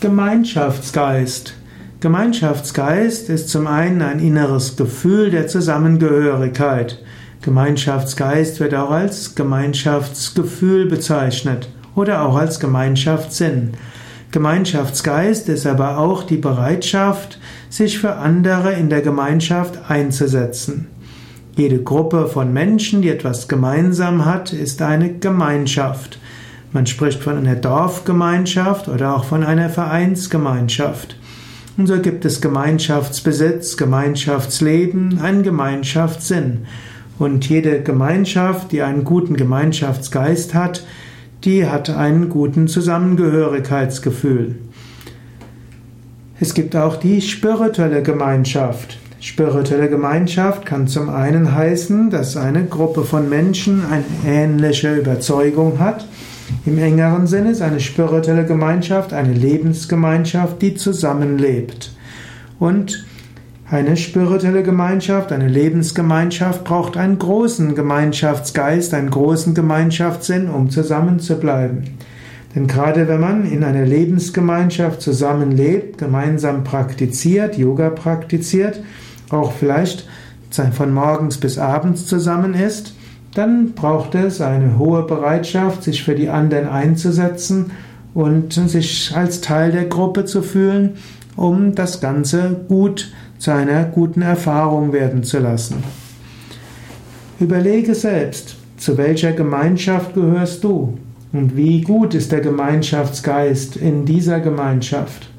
Gemeinschaftsgeist. Gemeinschaftsgeist ist zum einen ein inneres Gefühl der Zusammengehörigkeit. Gemeinschaftsgeist wird auch als Gemeinschaftsgefühl bezeichnet oder auch als Gemeinschaftssinn. Gemeinschaftsgeist ist aber auch die Bereitschaft, sich für andere in der Gemeinschaft einzusetzen. Jede Gruppe von Menschen, die etwas gemeinsam hat, ist eine Gemeinschaft. Man spricht von einer Dorfgemeinschaft oder auch von einer Vereinsgemeinschaft. Und so gibt es Gemeinschaftsbesitz, Gemeinschaftsleben, einen Gemeinschaftssinn. Und jede Gemeinschaft, die einen guten Gemeinschaftsgeist hat, die hat einen guten Zusammengehörigkeitsgefühl. Es gibt auch die spirituelle Gemeinschaft. Spirituelle Gemeinschaft kann zum einen heißen, dass eine Gruppe von Menschen eine ähnliche Überzeugung hat im engeren Sinne ist eine spirituelle Gemeinschaft eine Lebensgemeinschaft, die zusammenlebt. Und eine spirituelle Gemeinschaft, eine Lebensgemeinschaft braucht einen großen Gemeinschaftsgeist, einen großen Gemeinschaftssinn, um zusammenzubleiben. Denn gerade wenn man in einer Lebensgemeinschaft zusammenlebt, gemeinsam praktiziert, Yoga praktiziert, auch vielleicht von morgens bis abends zusammen ist, dann braucht es eine hohe Bereitschaft, sich für die anderen einzusetzen und sich als Teil der Gruppe zu fühlen, um das Ganze gut zu einer guten Erfahrung werden zu lassen. Überlege selbst, zu welcher Gemeinschaft gehörst du und wie gut ist der Gemeinschaftsgeist in dieser Gemeinschaft.